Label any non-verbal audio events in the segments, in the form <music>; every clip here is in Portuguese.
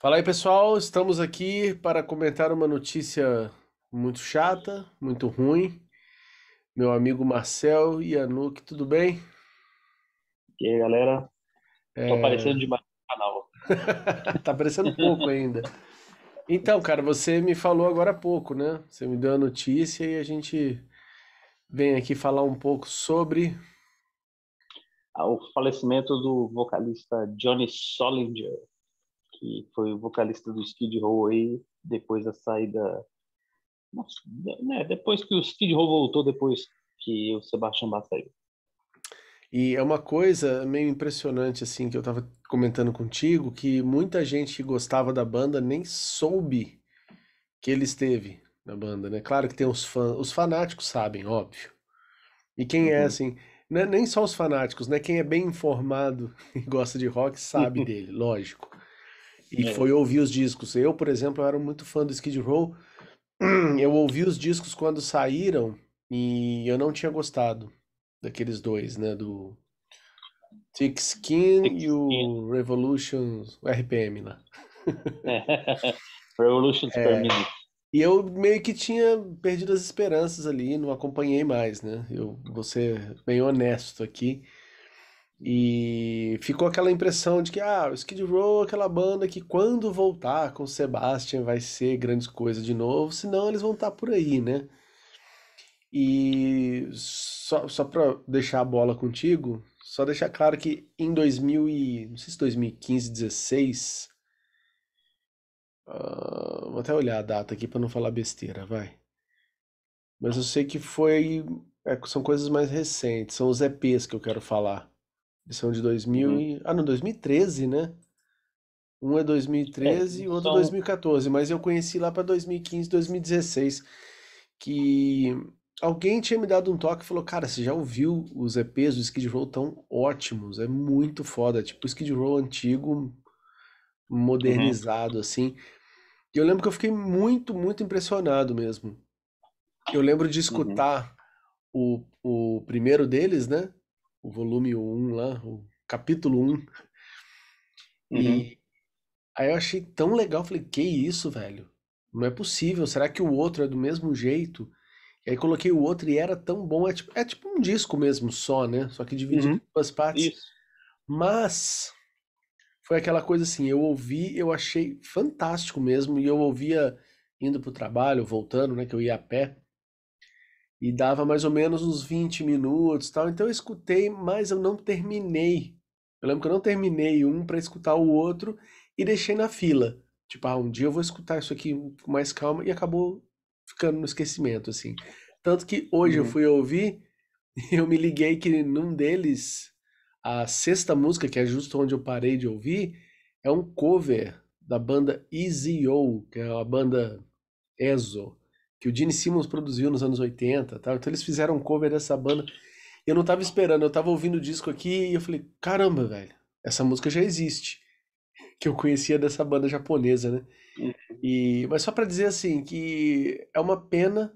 Fala aí, pessoal. Estamos aqui para comentar uma notícia muito chata, muito ruim. Meu amigo Marcel e Anuk, tudo bem? E aí, galera? Tô É, aparecendo demais no canal. <laughs> Tá parecendo pouco ainda. Então, cara, você me falou agora há pouco, né? Você me deu a notícia e a gente vem aqui falar um pouco sobre. Ah, O falecimento do vocalista Johnny Solinger, que foi o vocalista do Skid Row aí, depois da saída. Nossa, né, depois que o Skid Row voltou, depois que o Sebastian Bach saiu. E é uma coisa meio impressionante, assim, que eu tava comentando contigo, que muita gente que gostava da banda nem soube que ele esteve na banda, né? Claro que tem os fãs, os fanáticos sabem, óbvio. E quem é Uhum. assim, não é nem só os fanáticos, né? Quem é bem informado <laughs> e gosta de rock sabe <laughs> dele, lógico. E É. foi ouvir os discos. Eu, por exemplo, eu era muito fã do Skid Row. <clears throat> Eu ouvi os discos quando saíram e eu não tinha gostado daqueles dois, né? Do Thick Skin Thick e Skin. o Revolution, o RPM lá. <laughs> Revolutions É. Minute. E eu meio que tinha perdido as esperanças ali, não acompanhei mais, né? Eu vou ser bem honesto aqui. E ficou aquela impressão de que, ah, o Skid Row é aquela banda que quando voltar com o Sebastian vai ser grandes coisas de novo, senão eles vão estar por aí, né? E só, só para deixar a bola contigo, só deixar claro que em 2000 e, não sei se 2015, 16, ah, vou até olhar a data aqui para não falar besteira, vai. Mas eu sei que foi, é, são coisas mais recentes, são os EPs que eu quero falar. São de 2000 Uhum. e, ah, não, 2013, né? Um é 2013 e o outro são- 2014, mas eu conheci lá para 2015, 2016, que alguém tinha me dado um toque e falou, cara, você já ouviu os EPs do Skid Row tão ótimos, é muito foda, tipo o Skid Row antigo, modernizado assim. E eu lembro que eu fiquei muito, muito impressionado mesmo. Eu lembro de escutar o, o primeiro deles, né? O volume 1 lá, o capítulo 1. Uhum. E aí eu achei tão legal, falei, que isso, velho? Não é possível, será que o outro é do mesmo jeito? E aí coloquei o outro e era tão bom, é tipo, é tipo um disco mesmo só, né? Só que dividido Uhum. em duas partes. Isso. Mas foi aquela coisa assim, eu ouvi, eu achei fantástico mesmo, e eu ouvia indo pro trabalho, voltando, né, que eu ia a pé, e dava mais ou menos uns 20 minutos, tal. Então eu escutei, mas eu não terminei. Eu lembro que eu não terminei um para escutar o outro e deixei na fila. Tipo, ah, um dia eu vou escutar isso aqui com mais calma e acabou ficando no esquecimento assim. Tanto que hoje eu Uhum. fui ouvir <laughs> e eu me liguei que num deles a sexta música, que é justo onde eu parei de ouvir, é um cover da banda EZO, que é a banda EZO, que o Gene Simmons produziu nos anos 80, tal. Então eles fizeram um cover dessa banda. Eu não tava esperando, eu tava ouvindo o disco aqui e eu falei, caramba, velho, essa música já existe. <laughs> Que eu conhecia dessa banda japonesa, né? E, mas só pra dizer assim, que é uma pena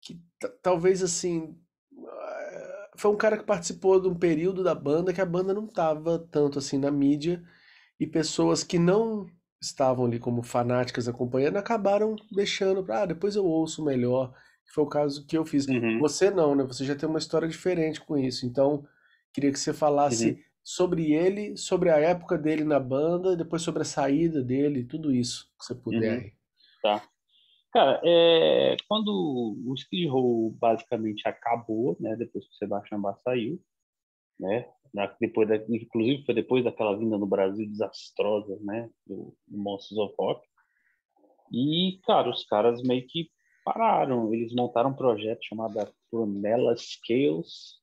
que ta- talvez assim eh, foi um cara que participou de um período da banda que a banda não estava tanto assim na mídia e pessoas que não estavam ali como fanáticas acompanhando acabaram deixando para ah, depois eu ouço melhor. que Foi o caso que eu fiz. Uhum. Você não, né? Você já tem uma história diferente com isso. Então, queria que você falasse Uhum. sobre ele, sobre a época dele na banda, depois sobre a saída dele, tudo isso que você puder. Uhum. Tá. Cara, é, quando o Skid Row basicamente acabou, né, depois que o Sebastian Bach saiu, né, depois da, inclusive foi depois daquela vinda no Brasil desastrosa, né, do, do Monsters of Rock, e, cara, os caras meio que pararam, eles montaram um projeto chamado Prunella Scales,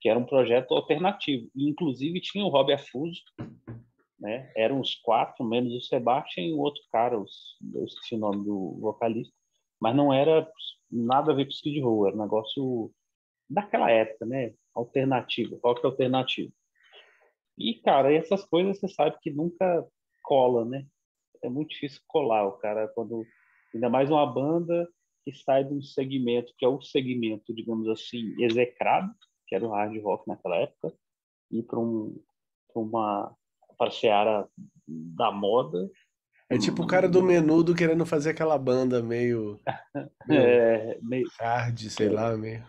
que era um projeto alternativo, e inclusive tinha o Robbie Affuso, né? Eram os quatro, menos o Sebastian e o outro cara, os, eu esqueci o nome do vocalista, mas não era nada a ver com o Skid Row, era um negócio daquela época, né? Alternativo, rock alternativo. E, cara, essas coisas você sabe que nunca cola, né? É muito difícil colar o cara quando ainda mais uma banda que sai de um segmento que é o segmento, digamos assim, execrado, que era o hard rock naquela época, e para um, pra uma para seara da moda. É tipo o cara do menudo querendo fazer aquela banda meio, <laughs> meio, É, meio, hard, sei lá, meio.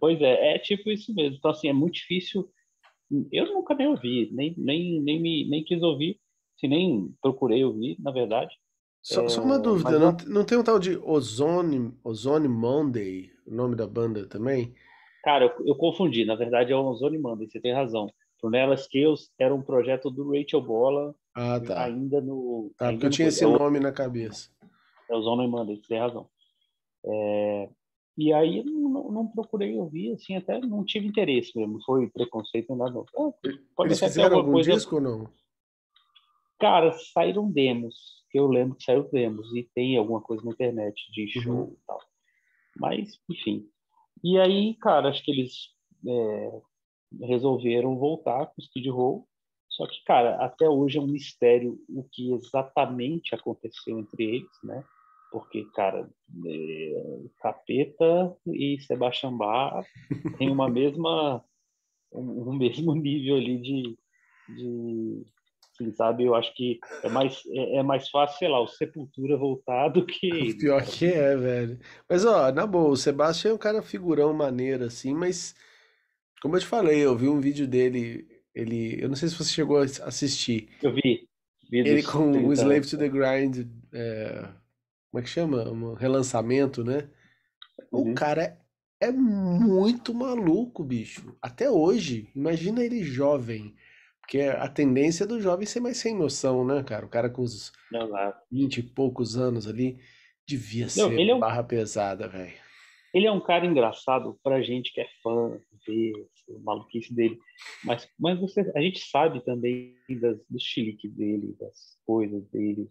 Pois é, é tipo isso mesmo. Então, assim, é muito difícil. Eu nunca nem ouvi, nem, nem, nem, me, nem quis ouvir, se nem procurei ouvir, na verdade. Só, só uma É, dúvida, não, eu, não tem um tal de Ozone, Ozone Monday, o nome da banda também? cara, eu, eu confundi. Na verdade, é o Ozone Monday, você tem razão. Prunella Scales era um projeto do Rachel Bola, Ah, tá. ainda no. Tá, porque Ainda eu no tinha coisa. esse É nome na cabeça. é o Ozone Monday, você tem razão. É, e aí não, não, procurei ouvir, assim, até não tive interesse mesmo. Foi preconceito, nada. Ah, pode Eles fizeram alguma algum coisa. disco ou não? Cara, saíram demos. Eu lembro que saíram demos e tem alguma coisa na internet de Uhum. show e tal. Mas, enfim. E aí, cara, acho que eles é, resolveram voltar com o Skid Row. Só que, cara, até hoje é um mistério o que exatamente aconteceu entre eles, né? Porque, cara, é, Capeta e Sebastian Bach têm uma <laughs> mesma, um, mesmo <laughs> nível ali de, de assim, sabe? Eu acho que é mais, é, é mais fácil, sei lá, o Sepultura voltar do que Pior que é, velho. Mas, ó, na boa, o Sebastião é um cara figurão maneiro, assim, mas, como eu te falei, eu vi um vídeo dele, ele, eu não sei se você chegou a assistir, Eu vi, vi ele com o 30 Slave to the Grind, é, como é que chama? Um relançamento, né? O Uhum. cara é muito maluco, bicho. Até hoje. Imagina ele jovem. Porque a tendência do jovem é ser mais sem noção, né, cara? O cara com os Não, lá. 20 e poucos anos ali devia Não, ser ele é um, barra pesada, velho. ele é um cara engraçado pra gente que é fã, ver a maluquice dele. Mas, mas você, a gente sabe também das, dos chiliques dele, das coisas dele.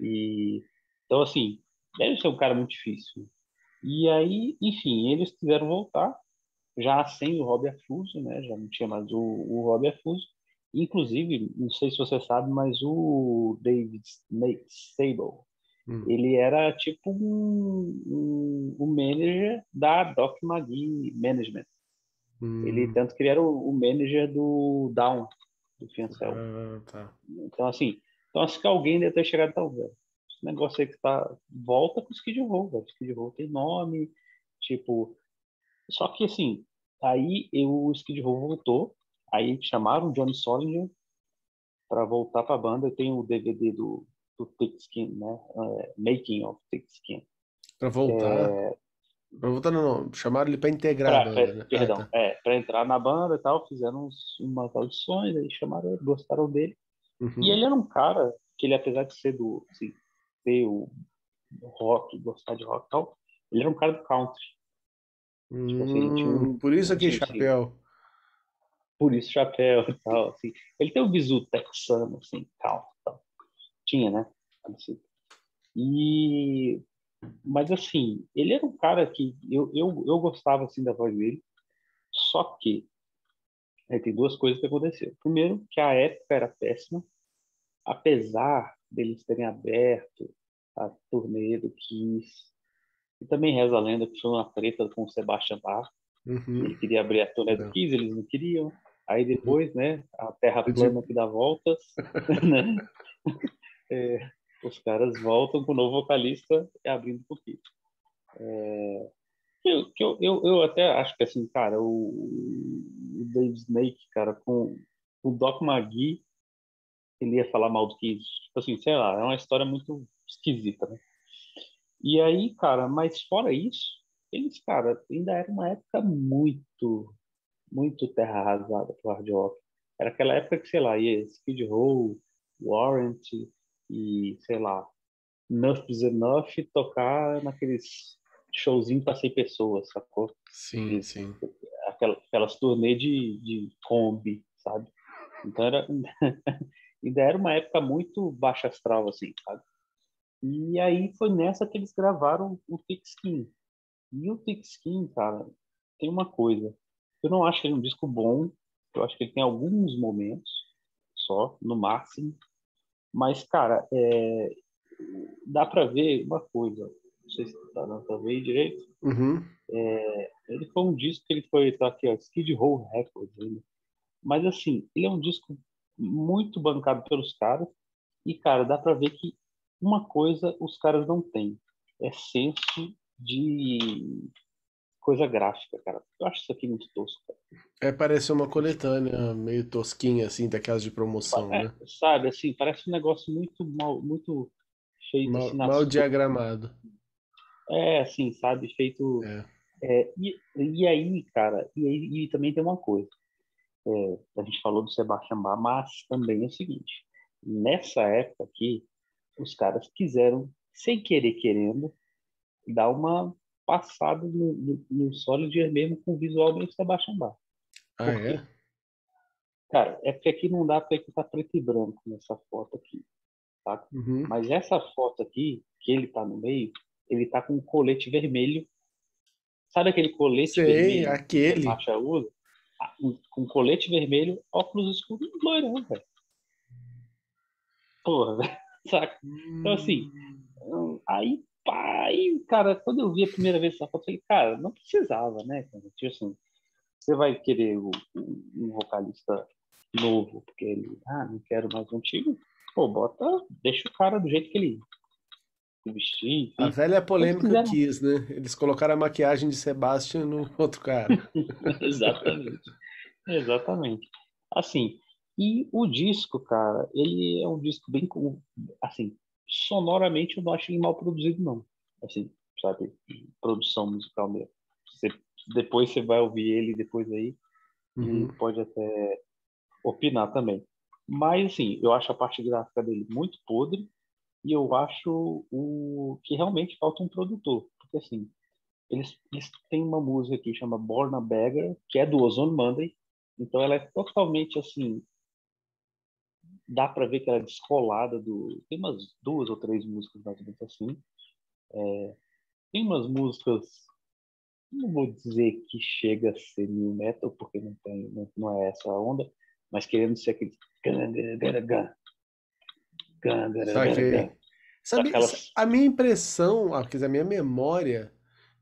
E, então, assim, deve ser um cara muito difícil. E aí, enfim, eles quiseram voltar, já sem o Robbie Afuso, né? Já não tinha mais o, o Robbie Afuso. Inclusive, não sei se você sabe, mas o David Sable, Hum. ele era tipo um, um, um manager da Doc Magui Management. Ele, Hum. tanto que ele era o, o manager do Down, do Fiancel. Ah, tá. Então, assim, então acho que alguém deve ter chegado tal, velho. Esse negócio aí que tá. Volta pro Skid Row, velho. Skid Row tem nome, tipo. Só que, assim, aí eu, o Skid Row voltou, aí chamaram o Johnny Solinger para voltar pra banda. Eu tenho o DVD do, do Thick Skin, né? É, Making of Thick Skin. Pra voltar. Pra voltar, não, não. Chamaram ele pra integrar a Pra, banda, né? Ah, perdão, tá. é, pra entrar na banda e tal, fizeram uns, umas audições, aí chamaram ele, gostaram dele. Uhum. E ele era um cara que ele, apesar de ser do, assim, ter o rock, gostar de rock e tal, ele era um cara do country. Tipo assim, tinha um, Hum, por isso aqui, tinha, assim, chapéu. por isso chapéu e tal, assim. Ele tem o bizu texano, assim, e tal. Tinha, né? Assim. E, mas assim, ele era um cara que eu, eu, eu gostava, assim, da voz dele, só que aí tem duas coisas que aconteceram. Primeiro, que a época era péssima, apesar deles terem aberto a turnê do Kiss, e também reza a lenda que foi uma treta com o Sebastian Bach, Uhum. ele queria abrir a turnê do Não. Kiss, eles não queriam, aí depois, né, a terra plana que dá voltas, <laughs> né, é, os caras voltam com o novo vocalista abrindo pro Kiss. É, eu, eu, eu, eu até acho que assim, cara, o, o Dave Snake, cara, com o Doc Magui, ele ia falar mal do Kiss. Tipo assim, sei lá, é uma história muito esquisita, né? E aí, cara, mas fora isso, eles, cara, ainda era uma época muito, muito terra arrasada pro hard rock. Era aquela época que, sei lá, ia Skid Row, Warrant e, sei lá, Enough is Enough tocar naqueles showzinhos para 100 pessoas, sacou? Sim, sim. Aquela, aquelas turnê de, de Kombi, sabe? Então era, <laughs> ainda era uma época muito baixa astral, assim, sabe? E aí foi nessa que eles gravaram o Thick Skin. E o Thick Skin, cara, tem uma coisa. Eu não acho ele um disco bom. Eu acho que ele tem alguns momentos só, no máximo. Mas, cara, é, dá pra ver uma coisa. Não sei se tá dando pra ver direito. Uhum. É, ele foi um disco que ele foi, tá aqui, ó, Skid Row Records. Ele. Mas, assim, ele é um disco muito bancado pelos caras. E, cara, dá pra ver que uma coisa os caras não têm. É senso de coisa gráfica, cara. Eu acho isso aqui muito tosco. Cara. É, parece uma coletânea meio tosquinha, assim, daquelas de promoção, é, né? Sabe, assim, parece um negócio muito mal, muito feito Mal, assim, mal diagramado. É, assim, sabe, feito... É. É, e, e aí, cara, e, aí, e também tem uma coisa. É, a gente falou do Sebastião Bach, mas também é o seguinte. Nessa época aqui, os caras quiseram, sem querer querendo, dar uma passada no, no, no Solid mesmo com o visual meio Sebastião Bach. Ah, Por quê? é? Cara, é porque aqui não dá porque aqui tá preto e branco nessa foto aqui, tá? Uhum. Mas essa foto aqui, que ele tá no meio, ele tá com um colete vermelho. Sabe aquele colete Sei, vermelho que a aquele. Marcha usa? Ah, um- Com colete vermelho, óculos escuros e loirão, velho. Porra, velho. <laughs> Saca? Então, assim, Hum, Aí, pá, aí, cara, quando eu vi a primeira vez essa foto, eu falei, cara, não precisava, né? Tipo assim, você vai querer o- um vocalista novo, porque ele, ah, não quero mais um antigo. Pô, bota, deixa o cara do jeito que ele vestir, A velha polêmica quis, né? Eles colocaram a maquiagem de Sebastian no outro cara. <laughs> Exatamente. Exatamente. Assim, e o disco, cara, ele é um disco bem, assim, sonoramente eu não acho ele mal produzido, não. Assim, sabe, produção musical mesmo. Você, depois você vai ouvir ele depois aí Uhum. e pode até opinar também. Mas, assim, eu acho a parte gráfica dele muito podre e eu acho o que realmente falta um produtor. Porque, assim, eles, eles têm uma música que chama Born a Beggar, que é do Ozone Monday. Então, ela é totalmente, assim, dá para ver que ela é descolada do... Tem umas duas ou três músicas mais ou menos assim. É, tem umas músicas não vou dizer que chega a ser new metal, porque não, tem, não, não é essa a onda, mas querendo ser aquele. Saquei. Sabe, Aquelas- a minha impressão, ah, quer dizer, a minha memória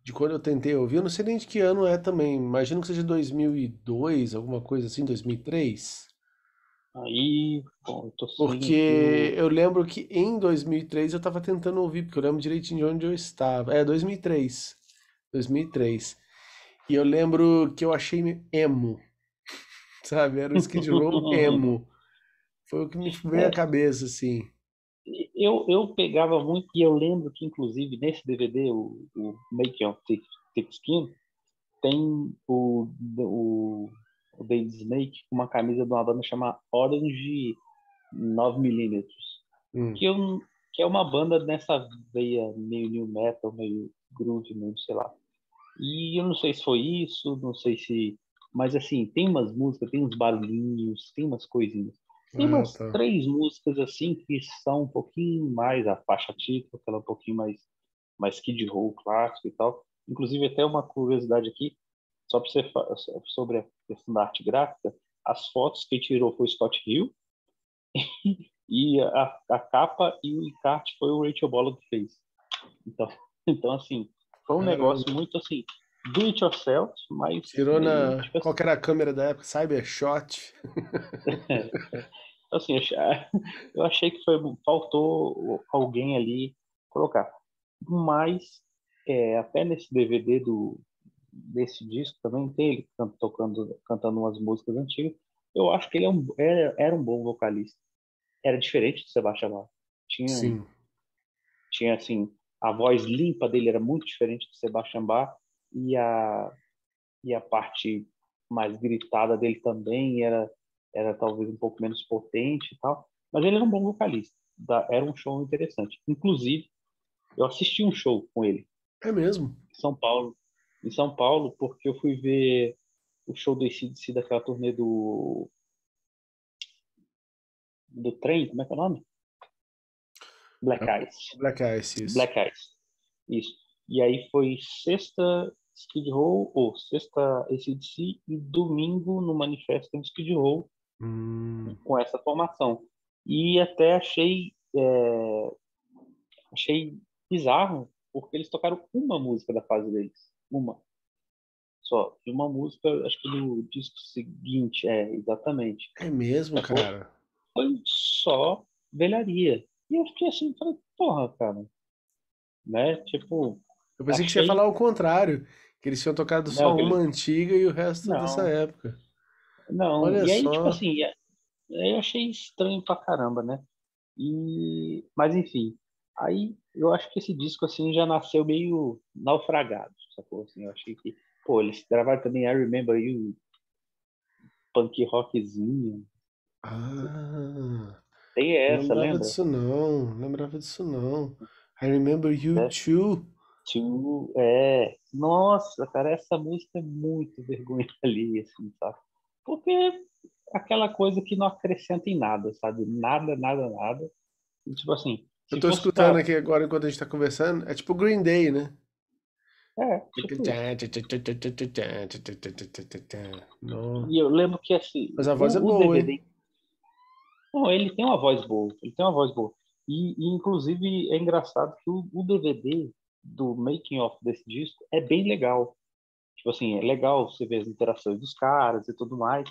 de quando eu tentei ouvir, eu não sei nem de que ano é também, imagino que seja 2002, alguma coisa assim, 2003. Aí, bom, eu Porque eu lembro que em 2003 eu tava tentando ouvir, porque eu lembro direitinho de onde eu estava. É, 2003. 2003. E eu lembro que eu achei emo, <laughs> sabe? Era um Skid Row emo. Foi o que me veio à cabeça, assim. Eu, eu pegava muito, e eu lembro que, inclusive, nesse DVD, o, o Thick, Thick Skin, tem o, o, o David Snake com uma camisa de uma banda chamada Orange 9mm, Hum. que, eu, que é uma banda nessa veia meio new metal, meio groove, meio sei lá. E eu não sei se foi isso, não sei se. Mas assim, tem umas músicas, tem uns barulhinhos, tem umas coisinhas. Tem Ah, umas tá. três músicas assim que são um pouquinho mais a faixa típica, aquela um pouquinho mais, mais Kid Roll clássico e tal. Inclusive, até uma curiosidade aqui, só para você fa- sobre a questão da arte gráfica, as fotos que tirou foi o Scott Hill <laughs> e a, a capa e o encarte foi o Rachel Bola que fez. Então, <laughs> então assim, foi um Caramba. negócio muito assim, do it yourself, mas Tirou na. tipo assim, Qual era a câmera da época? Cybershot. <laughs> assim, eu achei, eu achei que foi, faltou alguém ali colocar. Mas é, até nesse DVD do desse disco também tem ele can- tocando, cantando umas músicas antigas. Eu acho que ele é um, era, era um bom vocalista. Era diferente do Sebastião Bach. Tinha, Sim. tinha assim, a voz limpa dele era muito diferente do Sebastian Bach e a e a parte mais gritada dele também era era talvez um pouco menos potente e tal, mas ele era um bom vocalista. Era um show interessante. Inclusive, eu assisti um show com ele É mesmo. em São Paulo, em São Paulo, porque eu fui ver o show do AC/DC daquela turnê do do trem, como é que é o nome? Black Eyes. Black Eyes, isso. Black Eyes. Isso. E aí foi sexta Skid Row, ou sexta ACDC, e domingo no manifesto do Skid Row Hum, com essa formação. E até achei é, achei bizarro, porque eles tocaram uma música da fase deles. Uma. Só. E uma música, acho que do disco seguinte, é, exatamente. é mesmo, Sacou? cara. foi só velharia. E eu fiquei assim, falei, porra, cara. Né? Tipo. Eu pensei achei... que você ia falar o contrário. Que eles tinham tocado só não, uma ele... antiga e o resto não. dessa época. Não, Olha e aí, só. tipo assim, eu achei estranho pra caramba, né? E... Mas enfim, aí eu acho que esse disco assim já nasceu meio naufragado, sacou? Assim, eu achei que, pô, eles gravaram também I Remember You, punk rockzinho. Ah. Tem essa, lembrava lembra? disso não, lembrava disso não. I Remember You é. Too. Too, é. Nossa, cara, essa música é muito vergonha <laughs> ali, assim, sabe? Porque aquela coisa que não acrescenta em nada, sabe? Nada, nada, nada. E, tipo assim. Eu tô escutando aqui agora enquanto a gente tá conversando. É tipo Green Day, né? É. Tipo... E eu lembro que assim. Mas a voz o, é boa, DVD... hein? Não, ele tem uma voz boa. Ele tem uma voz boa. E, e inclusive, é engraçado que o, o DVD do making of desse disco é bem legal. Tipo assim, é legal você ver as interações dos caras e tudo mais.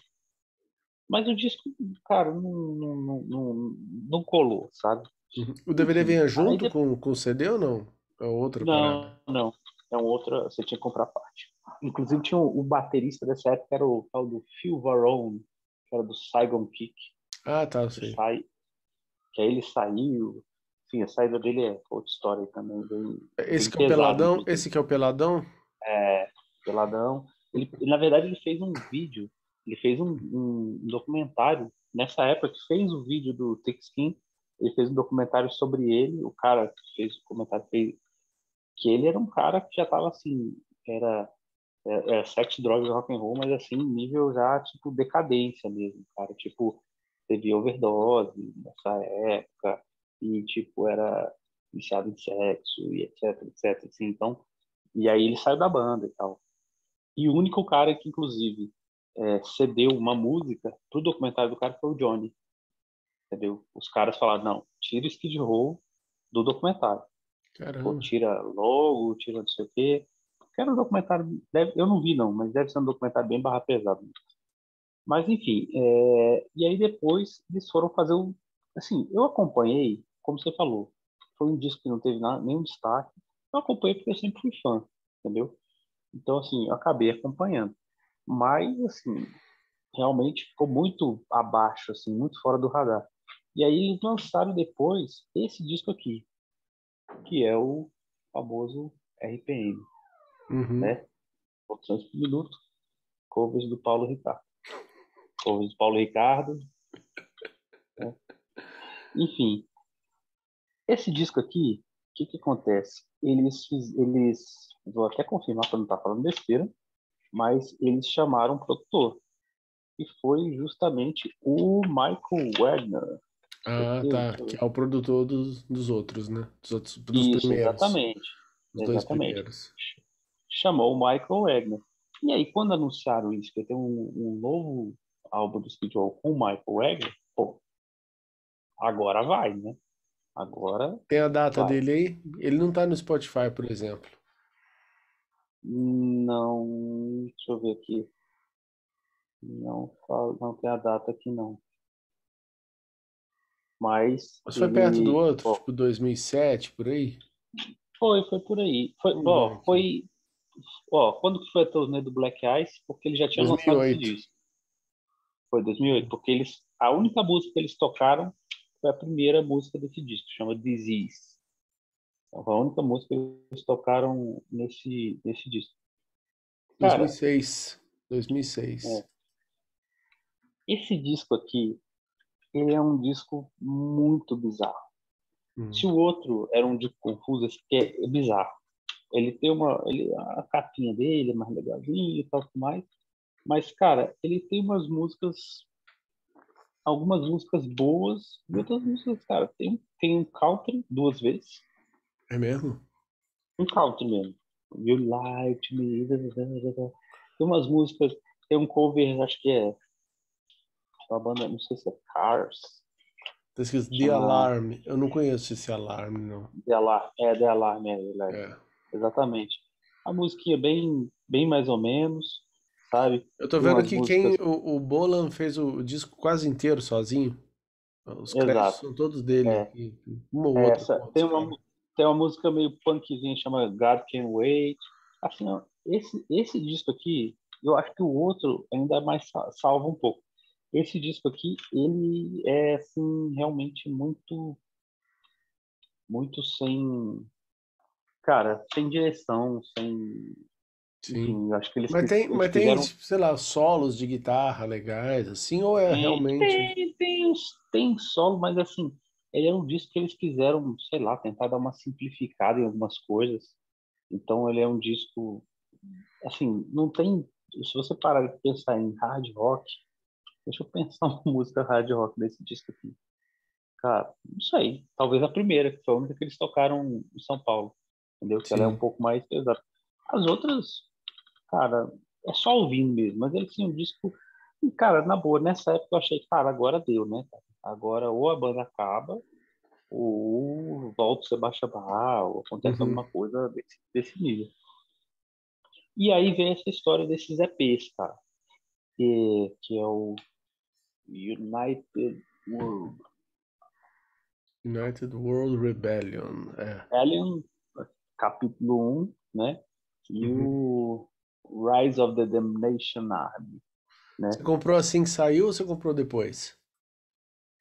Mas o disco, cara, não, não, não, não colou, sabe? Uhum. O DVD vinha junto Aí, com, com o CD ou não? É outra Não, parada? não. É um outra, você tinha que comprar parte. Inclusive tinha o, o baterista dessa época, era o tal do Phil Varone, que era do Saigon Kick. Ah, tá, eu sei. Sai, que aí ele saiu. Enfim, a saída dele é outra história também. Bem, esse bem que é o peladão? Esse que é o peladão? É, peladão. Ele, na verdade, ele fez um vídeo ele fez um, um, documentário nessa época que fez o vídeo do Thick Skin. Ele fez um documentário sobre ele. O cara que fez o comentário fez que ele era um cara que já estava assim, era, era, era sexo, drogas, rock and roll, mas assim nível já tipo decadência mesmo, cara. Tipo teve overdose nessa época e tipo era viciado em sexo e etc, etc. Assim, então e aí ele saiu da banda e tal. E o único cara que inclusive é, cedeu uma música pro documentário do cara foi o Johnny. Entendeu? Os caras falaram, não, tira o Skid Row do documentário. Pô, tira logo, tira não sei o quê. Que era um documentário, deve, eu não vi não, mas deve ser um documentário bem barra pesado. Mas enfim, é, e aí depois eles foram fazer um, assim, eu acompanhei, como você falou, foi um disco que não teve nada, nenhum destaque. Eu acompanhei porque eu sempre fui fã, entendeu? Então assim, eu acabei acompanhando mas assim realmente ficou muito abaixo, assim, muito fora do radar. E aí eles lançaram depois esse disco aqui, que é o famoso RPM, uhum. né? Opções por minuto, covers do Paulo Ricardo. Covers do Paulo Ricardo. Né? Enfim, esse disco aqui, o que que acontece? Eles, eles, vou até confirmar para não estar tá falando besteira, mas eles chamaram um produtor. E foi justamente o Michael Wagner. Ah, tá. Que é o produtor dos, dos outros, né? Dos outros dos Isso, primeiros. exatamente. Dos exatamente. primeiros. Chamou o Michael Wagner. E aí, quando anunciaram isso, que ia ter um, um novo álbum do Speed com o Michael Wagner, pô, agora vai, né? Agora. Tem a data vai. dele aí? Ele não tá no Spotify, por exemplo. Não, deixa eu ver aqui. Não, não tem a data aqui não. Mas. Mas foi ele... perto do outro, ó, tipo 2007, por aí? Foi, foi por aí. Foi, hum, ó, foi. Ó, quando que foi a turnê do Black Ice? Porque ele já tinha 2008. lançado esse disco. Foi 2008, porque eles. A única música que eles tocaram foi a primeira música desse disco, chama Disease. Foi a única música que eles tocaram nesse, nesse disco. Cara, 2006. 2006. É. Esse disco aqui, ele é um disco muito bizarro. Hum. Se o outro era um disco confuso, esse aqui é, é bizarro. Ele tem uma. Ele, a capinha dele é mais legalzinha e tal, mais. Mas, cara, ele tem umas músicas. Algumas músicas boas e outras músicas, cara. Tem, tem um country duas vezes. É mesmo? Um country mesmo. You to Me. Tem umas músicas, tem um cover, acho que é uma banda, não sei se é Cars. Tá escrito The Alarm. Eu não conheço esse alarme, não. The Alarm, é The Alarm, é, é. Exatamente. A musiquinha bem, bem mais ou menos, sabe? Eu tô vendo aqui músicas... quem o, o Bolan fez o disco quase inteiro sozinho. Os créditos são todos dele. É. uma ou outra Essa, com tem, uma, tem uma música meio punkzinha chama God Can Wait. Assim, ó, esse, esse disco aqui, eu acho que o outro ainda é mais sa- salva um pouco. Esse disco aqui, ele é assim, realmente muito muito sem cara, sem direção, sem Sim. acho que eles Mas tem, eles mas tem, sei lá, solos de guitarra legais, assim, ou é Tem, realmente. tem, tem, tem solo, mas assim, ele é um disco que eles quiseram, sei lá, tentar dar uma simplificada em algumas coisas. Então ele é um disco, assim, não tem. Se você parar de pensar em hard rock, deixa eu pensar <laughs> uma música hard rock desse disco aqui. Cara, não sei. Talvez a primeira, que foi a única que eles tocaram em São Paulo. Entendeu? Que ela é Sim. um pouco mais pesada. As outras, cara, é só ouvindo mesmo. Mas ele tinha um disco. E, cara, na boa, nessa época eu achei, cara, agora deu, né? Agora ou a banda acaba, ou volta o Sebastião Barra, ou acontece Uhum. alguma coisa desse, desse nível. E aí vem essa história desses EPs, cara. Que, que é o United World United World Rebellion. É. Alien, capítulo 1, né? E o Rise of the Damnation Army. Né? Você comprou assim que saiu ou você comprou depois?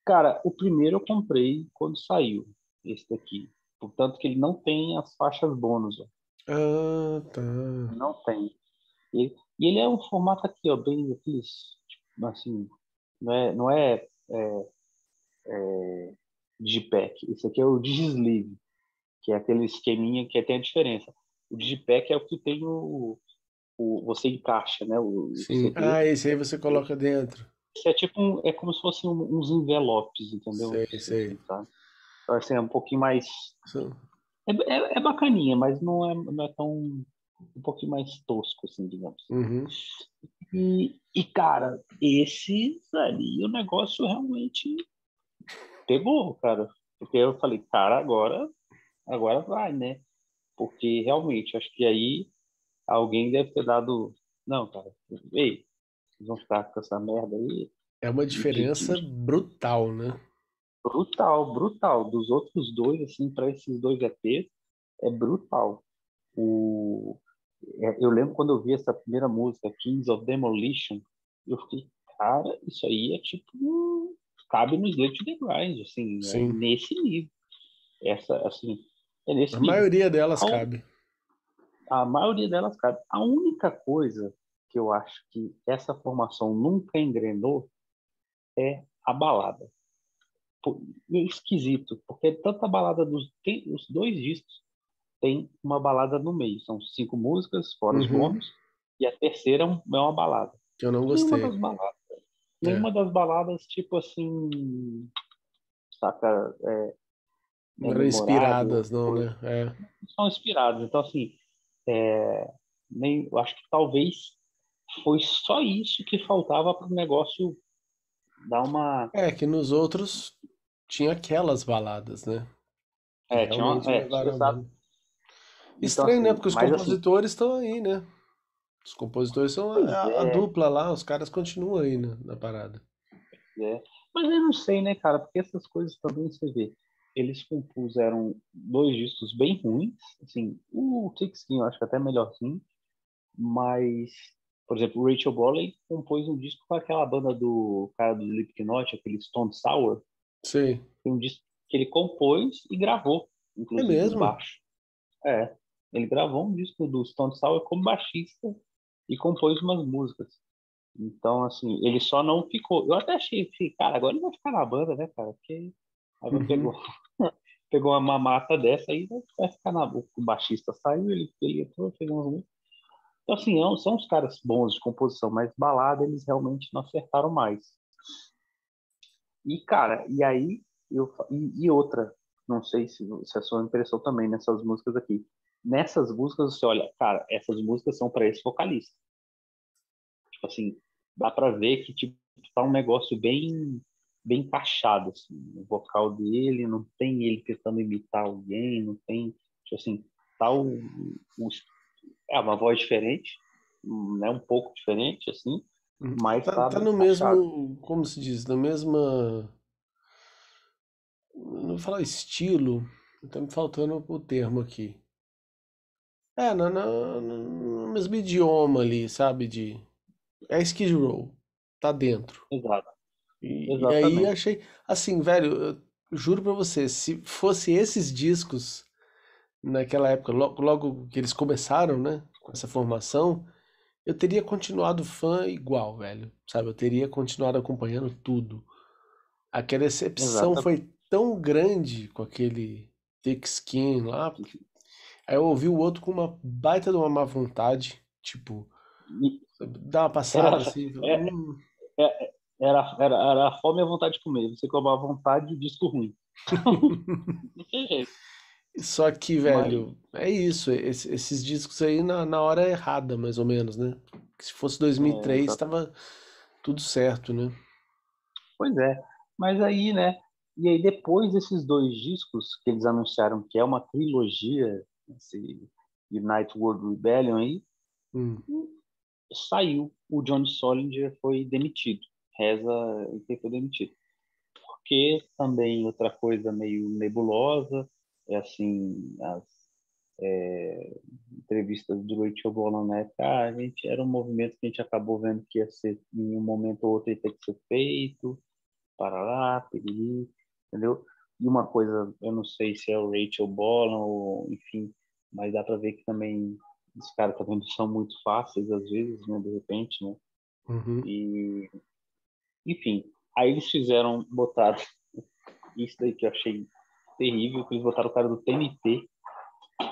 Cara, o primeiro eu comprei quando saiu, esse daqui. Portanto, que ele não tem as faixas bônus, ó. Ah, tá. não tem. E, e ele é um formato aqui, ó, bem aqueles, tipo, assim, não é, não é, é, é Digipack. Esse aqui é o Digisleeve, que é aquele esqueminha que tem a diferença. O Digipack é o que tem o, o você encaixa, né? O, Sim. Ah, esse aí você coloca dentro. Esse é tipo um, é como se fossem um- uns envelopes, entendeu? Sei, sei. Tá? Então, assim, é um pouquinho mais Isso- é, é, é bacaninha, mas não é, não é tão um pouquinho mais tosco, assim, digamos. Uhum. E, e, cara, esse ali, o negócio realmente pegou, cara. Porque eu falei, cara, agora, agora vai, né? Porque realmente, acho que aí alguém deve ter dado. Não, cara, ei, vocês vão ficar com essa merda aí. É uma diferença brutal, né? Brutal, brutal. Dos outros dois, assim, para esses dois EPs, é brutal. O... é, Eu lembro quando eu vi essa primeira música, Kings of Demolition, eu fiquei, cara, isso aí é tipo. Cabe no Slate the Grind, assim, é nesse nível. Essa, assim, é nesse A nível. maioria delas Ao- cabe. A maioria delas cabe. A única coisa que eu acho que essa formação nunca engrenou é a balada. Pô, É esquisito, porque tanto a balada dos tem, os dois discos tem uma balada no meio. São cinco músicas, fora os Uhum. bônus, e a terceira é é uma balada. Que eu não Nenhuma gostei. das baladas. É. Nenhuma das baladas, tipo assim. Saca? É, Não é eram memorável, inspiradas, não, né? É. são inspirados. Então, assim, é, nem, eu acho que talvez foi só isso que faltava para o negócio dar uma. É, que nos outros tinha aquelas baladas, né? É, tinha uma, realmente é, levaram banda. Estranho, né? assim, Porque os assim- compositores estão aí, né? Os compositores são a, a é. dupla lá, os caras continuam aí na, na parada. É. Mas eu não sei, né, cara? Porque essas coisas também você vê. Eles compuseram dois discos bem ruins. Assim, o Sixteen eu acho que até melhorzinho. Mas, por exemplo, o Rachel Brolin compôs um disco com aquela banda do cara do Slipknot, aquele Stone Sour. Sei. Tem um disco que ele compôs e gravou, inclusive É mesmo? baixo. É. Ele gravou um disco do Stone Sour como baixista e compôs umas músicas. Então, assim, ele só não ficou. Eu até achei, assim, cara, agora ele vai ficar na banda, né, cara? Porque a banda Uhum. pegou, <laughs> pegou uma mamata dessa aí, vai- ficar na. O baixista saiu, ele, ele entrou, fez umas músicas. Então, assim, é são os caras bons de composição, mas balada eles realmente não acertaram mais. E, cara, e aí, eu, e, e outra, não sei se, se é a sua impressão também nessas músicas aqui. Nessas músicas, você olha, cara, essas músicas são para esse vocalista. Tipo assim, dá para ver que tipo, tá um negócio bem bem encaixado, assim, o vocal dele, não tem ele tentando imitar alguém, não tem, tipo assim, tá o, o é uma voz diferente, né, um pouco diferente, assim, mas Tá, tá, tá no encaixado. mesmo, como se diz, na mesma vou falar estilo, tá me faltando o termo aqui. É, no, no, no mesmo idioma ali, sabe? De. É Skid Row. Tá dentro. Exato. E, e aí achei. Assim, velho, juro pra você, se fosse esses discos naquela época, logo, logo que eles começaram, né? Com essa formação, eu teria continuado fã igual, velho. Sabe? Eu teria continuado acompanhando tudo. Aquela excepção Exato. foi tão grande com aquele Thick Skin lá. Aí eu ouvi o outro com uma baita de uma má vontade, tipo, dá uma passada era, assim. É, hum. é, era, era, era a fome e a vontade de comer. Você com a vontade e disco ruim. <laughs> <laughs> Só que, velho, Mas... é isso. Esses, esses discos aí na, na hora errada, mais ou menos, né? Se fosse 2003, é, tava tudo certo, né? Pois é. Mas aí, né? E aí, depois desses dois discos que eles anunciaram que é uma trilogia esse United World Rebellion aí, hum. saiu. O John Solinger foi demitido. Reza e foi demitido. Porque também outra coisa meio nebulosa, é assim, as é, entrevistas do Rachel Bolan na época, ah, a gente era um movimento que a gente acabou vendo que ia ser, em um momento ou outro ia ter que ser feito, para lá, piriri, entendeu? E uma coisa, eu não sei se é o Rachel Bolan ou, enfim, mas dá para ver que também os caras também não são muito fáceis às vezes, né, de repente, né? Uhum. E, enfim, aí eles fizeram, botaram <laughs> isso daí que eu achei terrível, que eles botaram o cara do TNT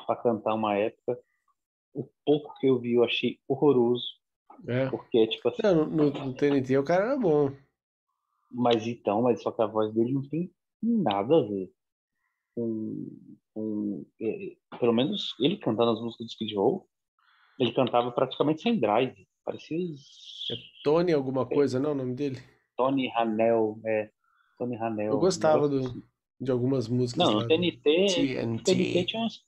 para cantar uma época. O pouco que eu vi eu achei horroroso. É. Porque, tipo assim. Não, no, no TNT o cara era bom. Mas então, mas só que a voz dele não tem nada a ver com. com é, pelo menos ele cantando as músicas do Skid Row, ele cantava praticamente sem drive. Parecia. É Tony alguma coisa, é. não? O nome dele? Tony Hanel, é. Tony Hanel. Eu gostava do, assim. de algumas músicas. Não, no TNT, TNT. TNT tinha umas,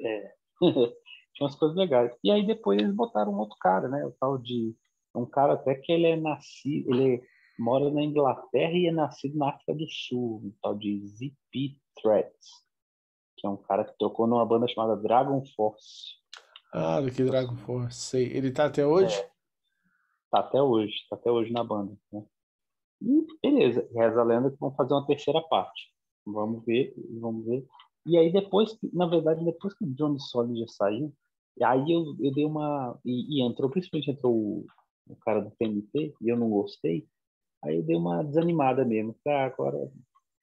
é, <laughs> tinha umas coisas legais. E aí depois eles botaram um outro cara, né? O tal de. Um cara até que ele é nascido. Ele mora na Inglaterra e é nascido na África do Sul, um tal de ZP Threats, que é um cara que tocou numa banda chamada Dragon Force. Ah, do que Dragon Force, sei. Ele tá até hoje? É, tá até hoje, tá até hoje na banda. Né? E beleza, reza a lenda que vão fazer uma terceira parte. Vamos ver, vamos ver. E aí depois, na verdade, depois que o Johnny Solid já saiu, aí eu, eu dei uma. E, e entrou, principalmente entrou o, o cara do PNP, e eu não gostei. Aí eu dei uma desanimada mesmo. Ah, agora,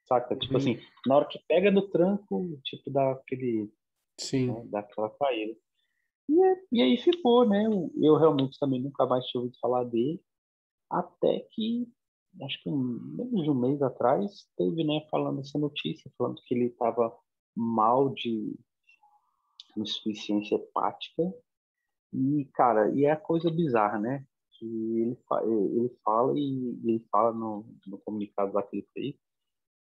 saca? Tipo uhum. assim, na hora que pega no tranco, tipo, dá aquele. Sim. Né, dá aquela caída. E, é, e aí ficou, né? Eu, eu, realmente também nunca mais tinha ouvido falar dele. Até que, acho que menos de um mês atrás, teve, né, falando essa notícia, falando que ele estava mal de insuficiência hepática. E, cara, e é a coisa bizarra, né? Que ele, ele fala e ele fala no, no comunicado lá que ele fez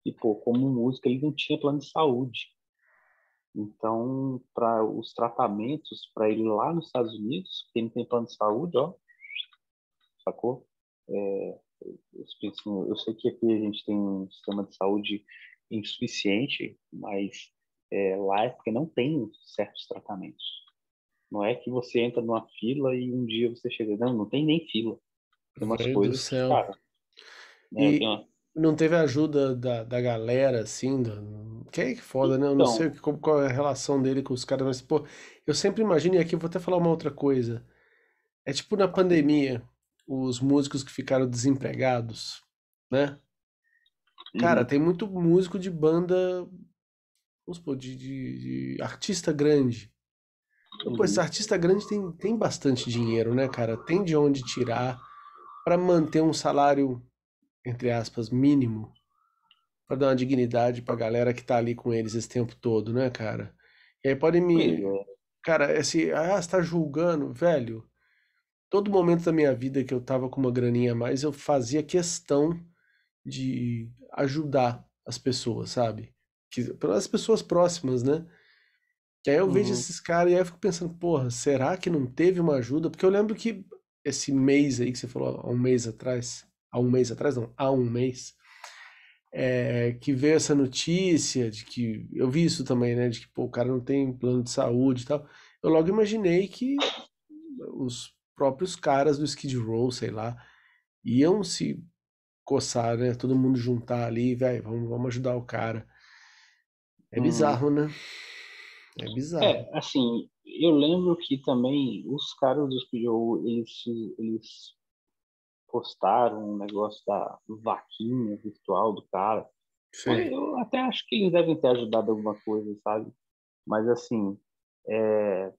que, pô, como músico, ele não tinha plano de saúde. Então, para os tratamentos, para ele lá nos Estados Unidos, quem não tem plano de saúde, ó, sacou? É, eu, eu sei que aqui a gente tem um sistema de saúde insuficiente, mas é, lá é porque não tem certos tratamentos. Não é que você entra numa fila e um dia você chega. Não, não tem nem fila. Tem umas Meu coisas. Do céu. Cara, né, e uma... não teve ajuda da, da galera, assim? Do... Que é que foda, né? Eu não então sei qual, qual é a relação dele com os caras, mas, pô, eu sempre imagino, e aqui eu vou até falar uma outra coisa. É tipo na pandemia, os músicos que ficaram desempregados, né? Cara, uhum. tem muito músico de banda, vamos supor, de, de, de artista grande Pô, esse artista grande tem, tem bastante dinheiro, né, cara? Tem de onde tirar para manter um salário, entre aspas, mínimo, para dar uma dignidade pra galera que tá ali com eles esse tempo todo, né, cara? E aí pode me. É. Cara, esse. Ah, você tá julgando, velho. Todo momento da minha vida que eu tava com uma graninha a mais, eu fazia questão de ajudar as pessoas, sabe? Que, pelas pessoas próximas, né? Que aí eu vejo uhum. esses caras e aí eu fico pensando, porra, será que não teve uma ajuda? Porque eu lembro que esse mês aí que você falou, há um mês atrás, há um mês atrás, não, há um mês, é, que veio essa notícia de que eu vi isso também, né? De que pô, o cara não tem plano de saúde e tal. Eu logo imaginei que os próprios caras do Skid Row, sei lá, iam se coçar, né? Todo mundo juntar ali, velho, vamos, vamos ajudar o cara. É hum. bizarro, né? É bizarro. É, assim, eu lembro que também os caras do Row, eles, eles postaram um negócio da vaquinha virtual do cara. Sim. Eu até acho que eles devem ter ajudado alguma coisa, sabe? Mas assim, é,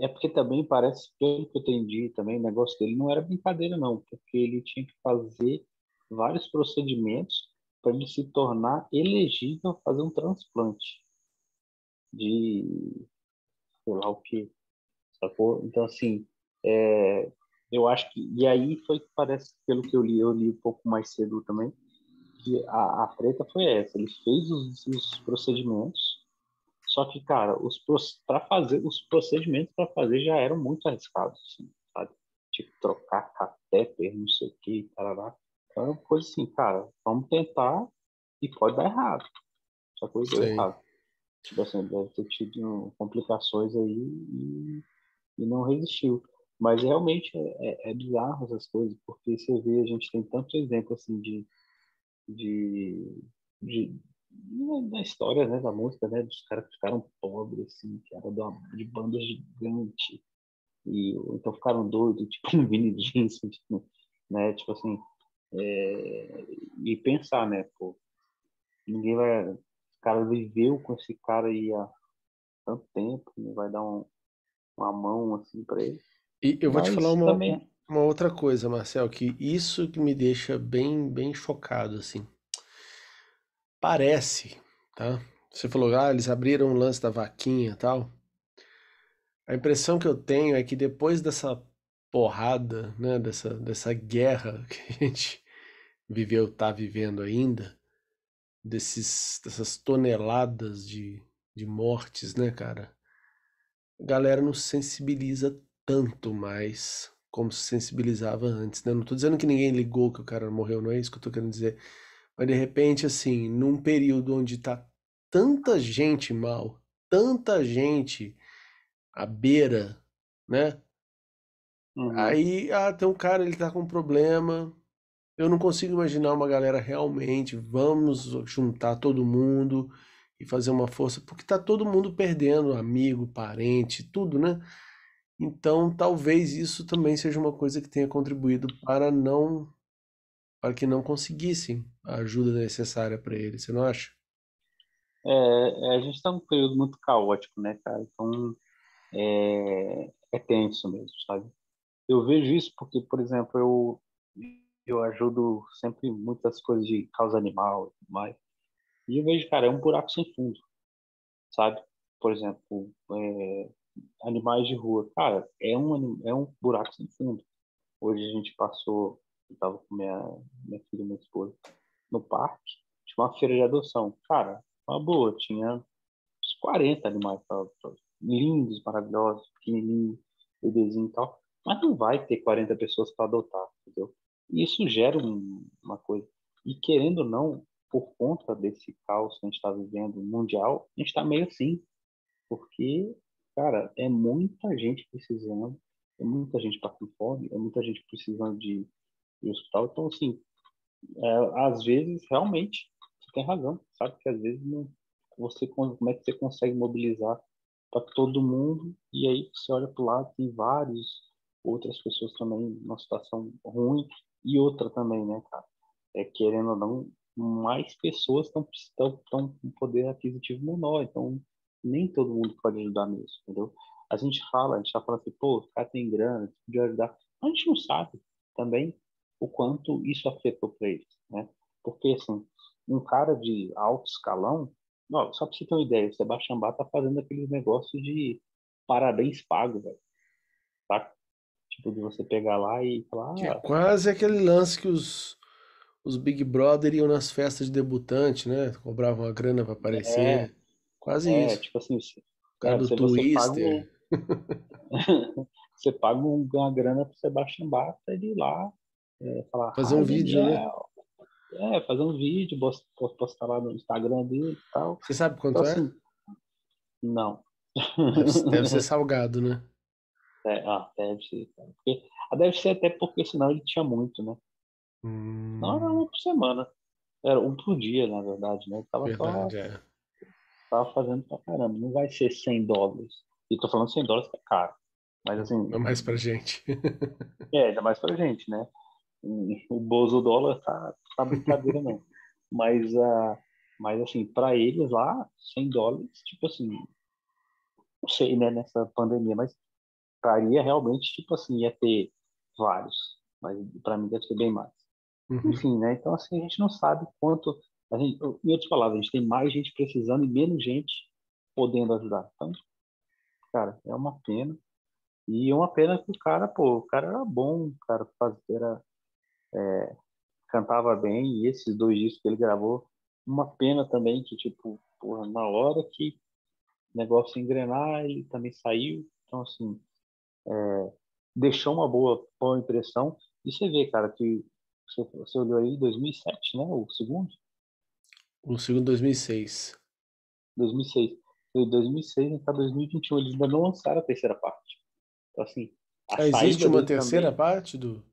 é porque também parece, pelo que eu entendi, também o negócio dele não era brincadeira não, porque ele tinha que fazer vários procedimentos para ele se tornar elegível a fazer um transplante de sei lá o que, sacou? Então assim, é, eu acho que e aí foi parece pelo que eu li, eu li um pouco mais cedo também que a, a treta foi essa, ele fez os, os procedimentos só que, cara, os para fazer os procedimentos para fazer já eram muito arriscados, assim, sabe? Tipo trocar catéter, não sei o que, tarará. Então, coisa assim, cara, vamos tentar e pode dar errado. Só coisa deu errado. Tipo assim, deve ter tido complicações aí e, e não resistiu. Mas realmente é, é, é, bizarro essas coisas, porque você vê, a gente tem tanto exemplo assim de, de, de da história né, da música, né, dos caras que ficaram pobres, assim, que era de bandas gigantes, e então ficaram doidos, <laughs> tipo um Vini Jensen, tipo, né, tipo assim, é, e pensar, né, pô, ninguém vai, cara viveu com esse cara aí há tanto tempo, não vai dar um, uma mão assim para ele. E eu vou Mas te falar uma, também... uma outra coisa, Marcel, que isso que me deixa bem, bem chocado, assim. Parece, tá? Você falou, ah, eles abriram o lance da vaquinha e tal. A impressão que eu tenho é que depois dessa porrada, né, dessa, dessa guerra <laughs> que a gente viveu, tá vivendo ainda, desses, dessas toneladas de, de mortes, né, cara? A galera não se sensibiliza tanto mais como se sensibilizava antes, né? Não tô dizendo que ninguém ligou que o cara morreu, não é isso que eu tô querendo dizer. Mas de repente, assim, num período onde tá tanta gente mal, tanta gente à beira, né? Uhum. Aí, ah, tem um cara, ele tá com um problema. Eu não consigo imaginar uma galera realmente, vamos juntar todo mundo e fazer uma força, porque tá todo mundo perdendo, amigo, parente, tudo, né? Então, talvez isso também seja uma coisa que tenha contribuído para não para que não conseguissem a ajuda necessária para ele, você não acha? É, é a gente está num período muito caótico, né, cara? Então é, é tenso mesmo, sabe? Eu vejo isso porque, por exemplo, eu eu ajudo sempre muitas coisas de causa animal e tudo mais. E eu vejo, cara, é um buraco sem fundo, sabe? Por exemplo, é, animais de rua. Cara, é um, é um buraco sem fundo. Hoje a gente passou eu tava com minha, minha filha e minha esposa no parque, tinha uma feira de adoção. Cara, uma boa, tinha uns 40 animais lindos, maravilhosos, pequenininhos, bebezinho e tal. Mas não vai ter 40 pessoas para adotar, entendeu? E isso gera um, uma coisa. E querendo ou não, por conta desse caos que a gente está vivendo mundial, a gente está meio assim. Porque, cara, é muita gente precisando, é muita gente passando fome, é muita gente precisando de e hospital. Então, assim, é, às vezes, realmente, você tem razão, sabe? Que às vezes não, você, como é que você consegue mobilizar para todo mundo e aí você olha para o lado, tem vários outras pessoas também numa situação ruim e outra também, né, cara? É, querendo ou não, mais pessoas estão com poder aquisitivo menor, então nem todo mundo pode ajudar mesmo, entendeu? A gente fala, a gente tá falando assim, pô, o cara tem grana, podia ajudar. A gente não sabe também o quanto isso afetou para eles, né? Porque, assim, um cara de alto escalão, só para você ter uma ideia, o Sebastião Bach tá fazendo aqueles negócios de parabéns pago, velho. Tá? Tipo, de você pegar lá e falar... Que é quase aquele lance que os, os Big Brother iam nas festas de debutante, né? Cobravam a grana para aparecer. É, quase é, isso. tipo assim... O cara é, do Twister. <laughs> Você paga, um, você paga uma grana pro Sebastião pra ele ir lá é, falar, fazer um vídeo, né? É, fazer um vídeo, postar lá no Instagram dele e tal. Você sabe quanto então, é? Assim, não. Deve, ser <laughs> salgado, né? É, ah, deve ser. Porque, ah, deve ser até porque senão ele tinha muito, né? Hum... Não, era um por semana. Era um por dia, na verdade, né? Ele tava verdade, só... é. Tava fazendo pra caramba. Não vai ser 100 dólares. E tô falando 100 dólares que é caro. Mas assim. É mais pra gente. é, ainda mais pra gente, né? O Bozo dólar tá, tá brincadeira, não. Mas, uh, mas assim, para eles lá, 100 dólares, tipo assim, não sei, né, nessa pandemia, mas faria realmente, tipo assim, ia ter vários. Mas para mim deve ser bem mais. Uhum. Enfim, né? Então, assim, a gente não sabe quanto. A gente, em outras palavras, a gente tem mais gente precisando e menos gente podendo ajudar. Então, cara, é uma pena. E uma pena que o cara, pô, o cara era bom, o cara fazia, era, é, cantava bem, e esses dois discos que ele gravou, uma pena também que, tipo, porra, na hora que o negócio engrenar, ele também saiu. Então, assim, é, deixou uma boa, boa impressão. E você vê, cara, que você, você olhou aí 2007, né? O segundo? O segundo 2006. 2006. Foi 2006 até 2021. Eles ainda não lançaram a terceira parte. Então, assim. Ah, existe uma terceira também, parte do.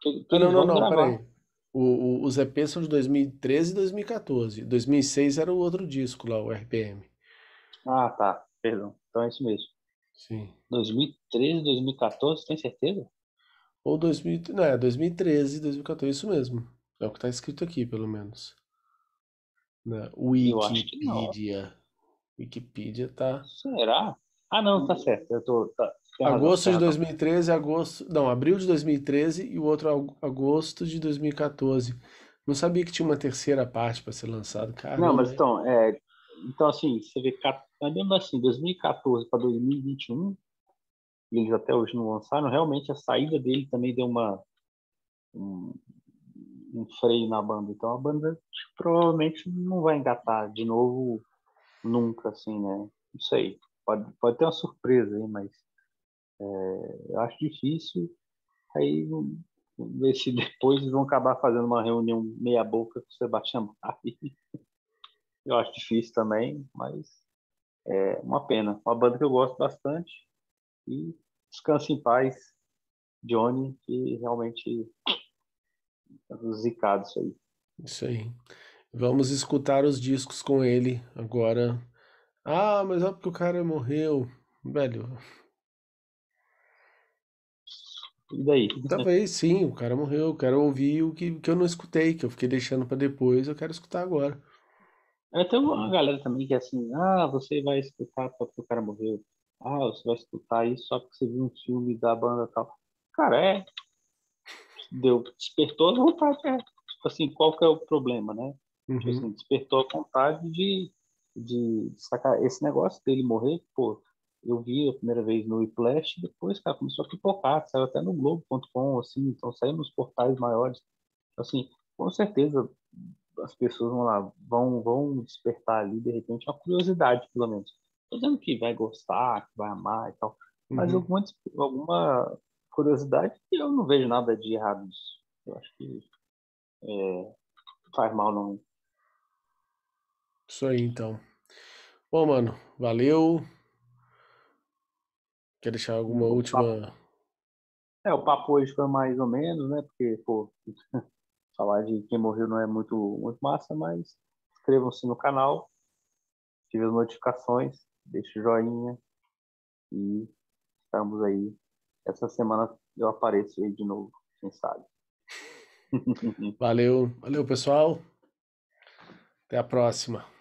Que, que ah, não, não, não, peraí. O, o, os EPs são de 2013 e 2014. 2006 era o outro disco lá, o RPM. Ah, tá. Perdão. Então é isso mesmo. Sim. 2013, 2014, tem certeza? Ou 2000, não, é 2013, 2014, isso mesmo. É o que está escrito aqui, pelo menos. Na Wikipedia. Wikipedia tá. Será? Ah, não, tá certo. Eu tô, tá, agosto de 2013, agosto. Não, abril de 2013 e o outro agosto de 2014. Não sabia que tinha uma terceira parte para ser lançado, cara. Não, mas então, é, então assim, você vê, andando assim, 2014 para 2021, e eles até hoje não lançaram, realmente a saída dele também deu uma um, um freio na banda. Então a banda provavelmente não vai engatar de novo nunca, assim, né? Não sei. Pode, pode ter uma surpresa aí, mas é, eu acho difícil. Aí ver se depois vão acabar fazendo uma reunião meia boca com o Sebastião Bach. <laughs> Eu acho difícil também, mas é uma pena. Uma banda que eu gosto bastante. E descanse em paz, Johnny, que realmente é zicado isso aí. Isso aí. Vamos escutar os discos com ele agora. Ah, mas é porque o cara morreu. Velho, e daí? Talvez sim, o cara morreu. Eu quero ouvir o que, que eu não escutei, que eu fiquei deixando para depois, eu quero escutar agora. É, tem uma galera também que é assim, ah, você vai escutar porque o cara morreu. Ah, você vai escutar isso só porque você viu um filme da banda e tal. Cara, é. Deu, despertou a vontade, é. Tipo assim, qual que é o problema, né? Tipo uhum. Tipo assim, despertou a vontade de, de sacar esse negócio dele morrer, pô, eu vi a primeira vez no Whiplash, depois, cara, começou a pipocar, saiu até no Globo.com, assim, então saiu nos portais maiores. Assim, com certeza as pessoas vão lá, vão, vão despertar ali, de repente, uma curiosidade, pelo menos. Tô dizendo que vai gostar, que vai amar e tal, mas uhum. alguma, alguma curiosidade que eu não vejo nada de errado nisso. Eu acho que é, faz mal não. Isso aí, então. Bom, mano, valeu. Quer deixar alguma o última. Papo... É, o papo hoje foi mais ou menos, né? Porque, pô, <laughs> falar de quem morreu não é muito, muito massa, mas inscrevam-se no canal, ative as notificações, deixe o joinha e estamos aí. Essa semana eu apareço aí de novo, quem sabe. <laughs> Valeu, valeu pessoal. Até a próxima.